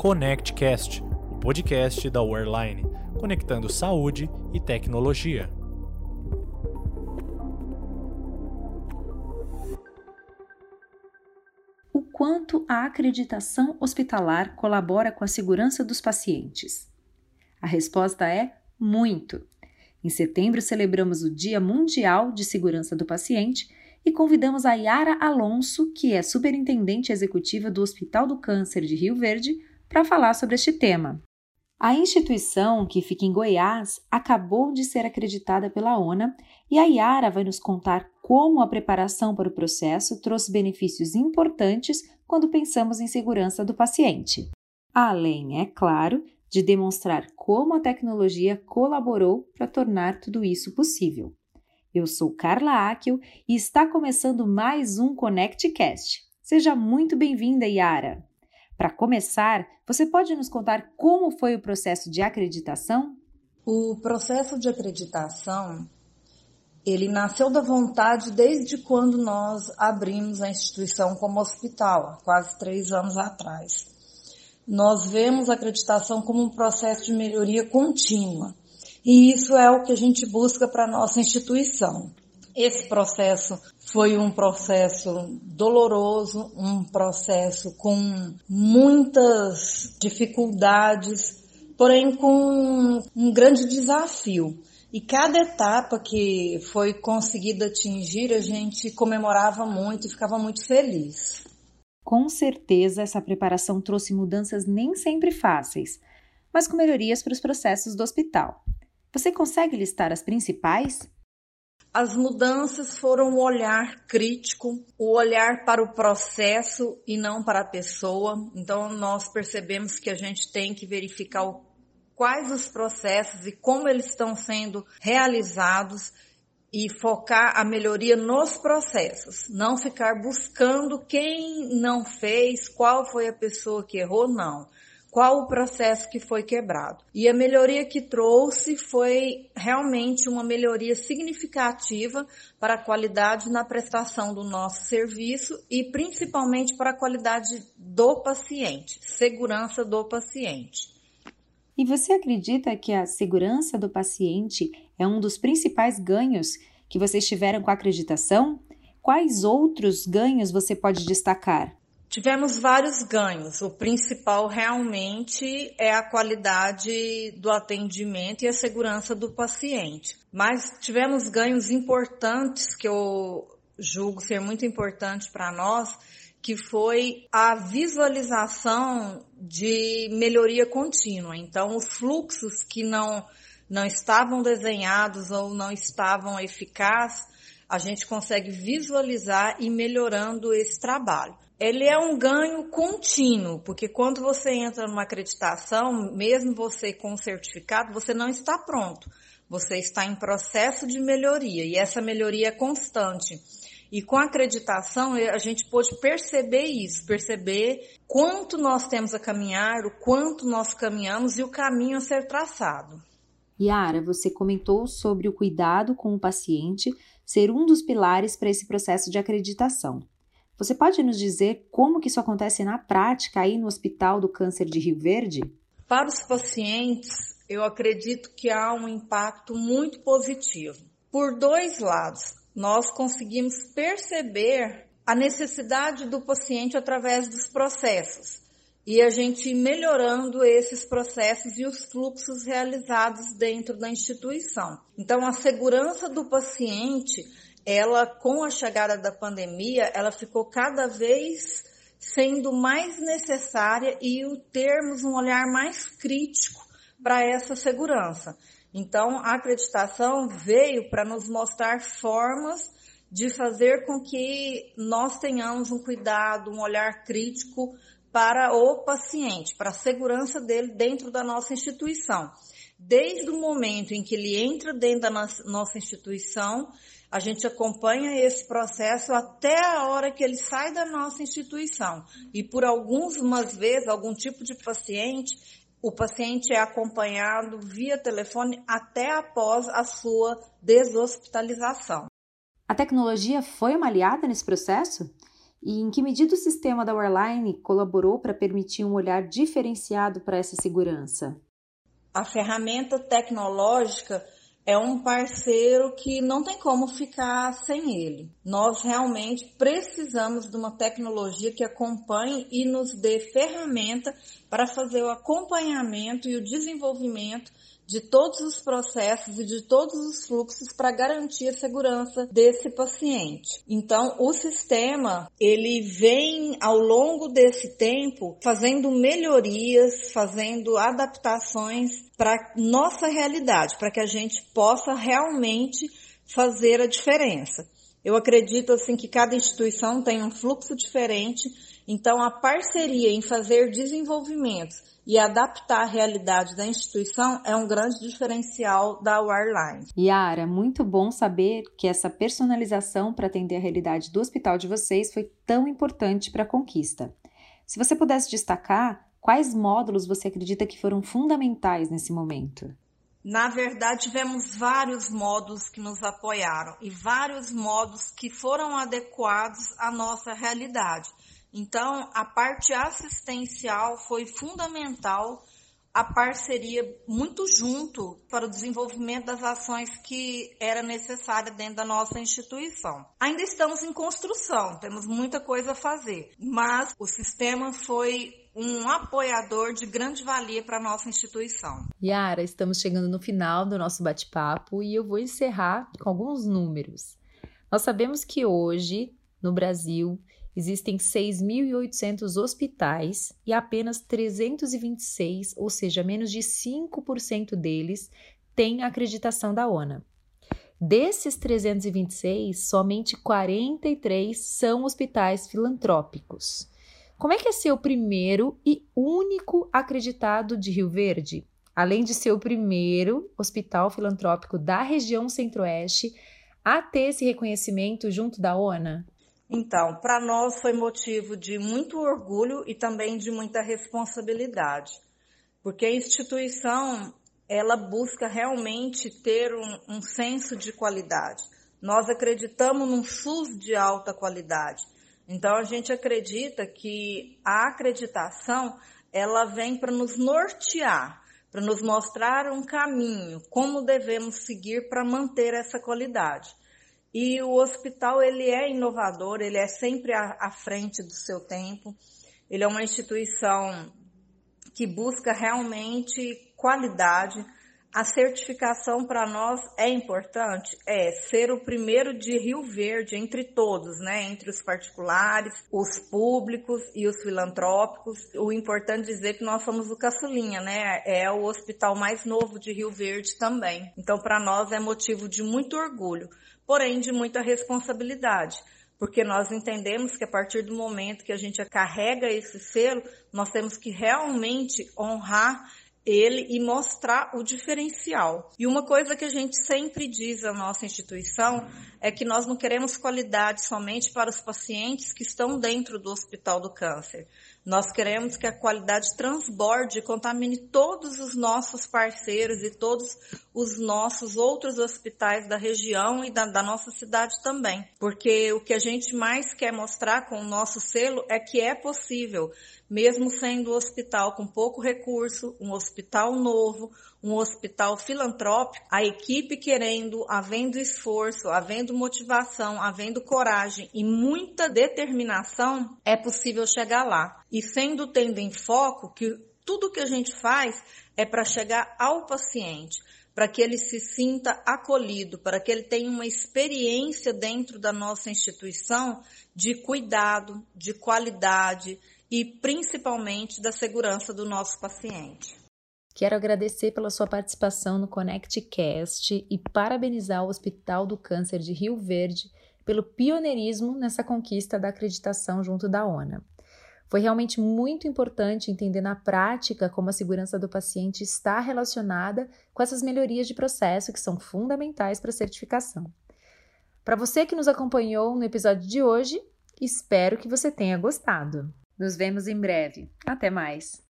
ConnectCast, o podcast da Wearline, conectando saúde e tecnologia. O quanto a acreditação hospitalar colabora com a segurança dos pacientes? A resposta é muito. Em setembro, celebramos o Dia Mundial de Segurança do Paciente e convidamos a Yara Alonso, que é superintendente executiva do Hospital do Câncer de Rio Verde, para falar sobre este tema. A instituição, que fica em Goiás, acabou de ser acreditada pela ONA e a Yara vai nos contar como a preparação para o processo trouxe benefícios importantes quando pensamos em segurança do paciente. Além, é claro, de demonstrar como a tecnologia colaborou para tornar tudo isso possível. Eu sou Carla Akel e está começando mais um ConnectCast. Seja muito bem-vinda, Yara! Para começar, você pode nos contar como foi o processo de acreditação? O processo de acreditação, ele nasceu da vontade desde quando nós abrimos a instituição como hospital, quase três anos atrás nós vemos a acreditação como um processo de melhoria contínua. E isso é o que a gente busca para a nossa instituição. Esse processo foi um processo doloroso, um processo com muitas dificuldades, porém com um grande desafio. E cada etapa que foi conseguida atingir, a gente comemorava muito e ficava muito feliz. Com certeza, essa preparação trouxe mudanças nem sempre fáceis, mas com melhorias para os processos do hospital. Você consegue listar as principais? As mudanças foram o olhar crítico, o olhar para o processo e não para a pessoa. Então, nós percebemos que a gente tem que verificar quais os processos e como eles estão sendo realizados e focar a melhoria nos processos, não ficar buscando quem não fez, qual foi a pessoa que errou, não. Qual o processo que foi quebrado. E a melhoria que trouxe foi realmente uma melhoria significativa para a qualidade na prestação do nosso serviço e principalmente para a qualidade do paciente, segurança do paciente. E você acredita que a segurança do paciente é um dos principais ganhos que vocês tiveram com a acreditação? Quais outros ganhos você pode destacar? Tivemos vários ganhos. O principal realmente é a qualidade do atendimento e a segurança do paciente. Mas tivemos ganhos importantes que eu julgo ser muito importante para nós, que foi a visualização de melhoria contínua. Então, os fluxos que não, não estavam desenhados ou não estavam eficazes, a gente consegue visualizar e melhorando esse trabalho. Ele é um ganho contínuo, porque quando você entra numa acreditação, mesmo você com certificado, você não está pronto. Você está em processo de melhoria e essa melhoria é constante. E com a acreditação, a gente pôde perceber isso, perceber quanto nós temos a caminhar, o quanto nós caminhamos e o caminho a ser traçado. Yara, você comentou sobre o cuidado com o paciente ser um dos pilares para esse processo de acreditação. Você pode nos dizer como que isso acontece na prática aí no Hospital do Câncer de Rio Verde? Para os pacientes, eu acredito que há um impacto muito positivo. Por dois lados nós conseguimos perceber a necessidade do paciente através dos processos e a gente melhorando esses processos e os fluxos realizados dentro da instituição. Então, a segurança do paciente, ela com a chegada da pandemia, ela ficou cada vez sendo mais necessária e o termos um olhar mais crítico para essa segurança. Então, a acreditação veio para nos mostrar formas de fazer com que nós tenhamos um cuidado, um olhar crítico para o paciente, para a segurança dele dentro da nossa instituição. Desde o momento em que ele entra dentro da nossa instituição, a gente acompanha esse processo até a hora que ele sai da nossa instituição. E por algumas vezes, algum tipo de paciente, o paciente é acompanhado via telefone até após a sua deshospitalização. A tecnologia foi uma aliada nesse processo? E em que medida o sistema da Warline colaborou para permitir um olhar diferenciado para essa segurança? A ferramenta tecnológica é um parceiro que não tem como ficar sem ele. Nós realmente precisamos de uma tecnologia que acompanhe e nos dê ferramenta para fazer o acompanhamento e o desenvolvimento de todos os processos e de todos os fluxos para garantir a segurança desse paciente. Então, o sistema, ele vem ao longo desse tempo fazendo melhorias, fazendo adaptações para nossa realidade, para que a gente possa realmente fazer a diferença. Eu acredito assim que cada instituição tem um fluxo diferente, então a parceria em fazer desenvolvimentos e adaptar a realidade da instituição é um grande diferencial da Wireline. Yara, muito bom saber que essa personalização para atender a realidade do hospital de vocês foi tão importante para a conquista. Se você pudesse destacar, quais módulos você acredita que foram fundamentais nesse momento? Na verdade, tivemos vários módulos que nos apoiaram e vários módulos que foram adequados à nossa realidade. Então, a parte assistencial foi fundamental, a parceria muito junto para o desenvolvimento das ações que era necessária dentro da nossa instituição. Ainda estamos em construção, temos muita coisa a fazer, mas o sistema foi um apoiador de grande valia para a nossa instituição. Yara, estamos chegando no final do nosso bate-papo e eu vou encerrar com alguns números. Nós sabemos que hoje, no Brasil, Existem 6.800 hospitais e apenas 326, ou seja, menos de 5% deles, têm acreditação da ONA. Desses 326, somente 43 são hospitais filantrópicos. Como é que é ser o primeiro e único acreditado de Rio Verde? Além de ser o primeiro hospital filantrópico da região Centro-Oeste a ter esse reconhecimento junto da ONA? Então, para nós foi motivo de muito orgulho e também de muita responsabilidade, porque a instituição ela busca realmente ter um, um senso de qualidade. Nós acreditamos num SUS de alta qualidade. Então a gente acredita que a acreditação ela vem para nos nortear, para nos mostrar um caminho, como devemos seguir para manter essa qualidade. E o hospital ele é inovador, ele é sempre à, frente do seu tempo. Ele é uma instituição que busca realmente qualidade. A certificação para nós é importante, é ser o primeiro de Rio Verde entre todos, né? Entre os particulares, os públicos e os filantrópicos. O importante é dizer que nós somos o caçulinha, né? É o hospital mais novo de Rio Verde também. Então, para nós é motivo de muito orgulho porém de muita responsabilidade, porque nós entendemos que a partir do momento que a gente carrega esse selo, nós temos que realmente honrar ele e mostrar o diferencial. E uma coisa que a gente sempre diz à nossa instituição é que nós não queremos qualidade somente para os pacientes que estão dentro do Hospital do Câncer. Nós queremos que a qualidade transborde e contamine todos os nossos parceiros e todos os nossos outros hospitais da região e da, da, nossa cidade também. Porque o que a gente mais quer mostrar com o nosso selo é que é possível, mesmo sendo um hospital com pouco recurso, um hospital novo, um hospital filantrópico, a equipe querendo, havendo esforço, havendo motivação, havendo coragem e muita determinação, é possível chegar lá. E sendo tendo em foco que tudo que a gente faz é para chegar ao paciente, para que ele se sinta acolhido, para que ele tenha uma experiência dentro da nossa instituição de cuidado, de qualidade e principalmente da segurança do nosso paciente. Quero agradecer pela sua participação no ConnectCast e parabenizar o Hospital do Câncer de Rio Verde pelo pioneirismo nessa conquista da acreditação junto da ONA. Foi realmente muito importante entender na prática como a segurança do paciente está relacionada com essas melhorias de processo que são fundamentais para a certificação. Para você que nos acompanhou no episódio de hoje, espero que você tenha gostado. Nos vemos em breve. Até mais!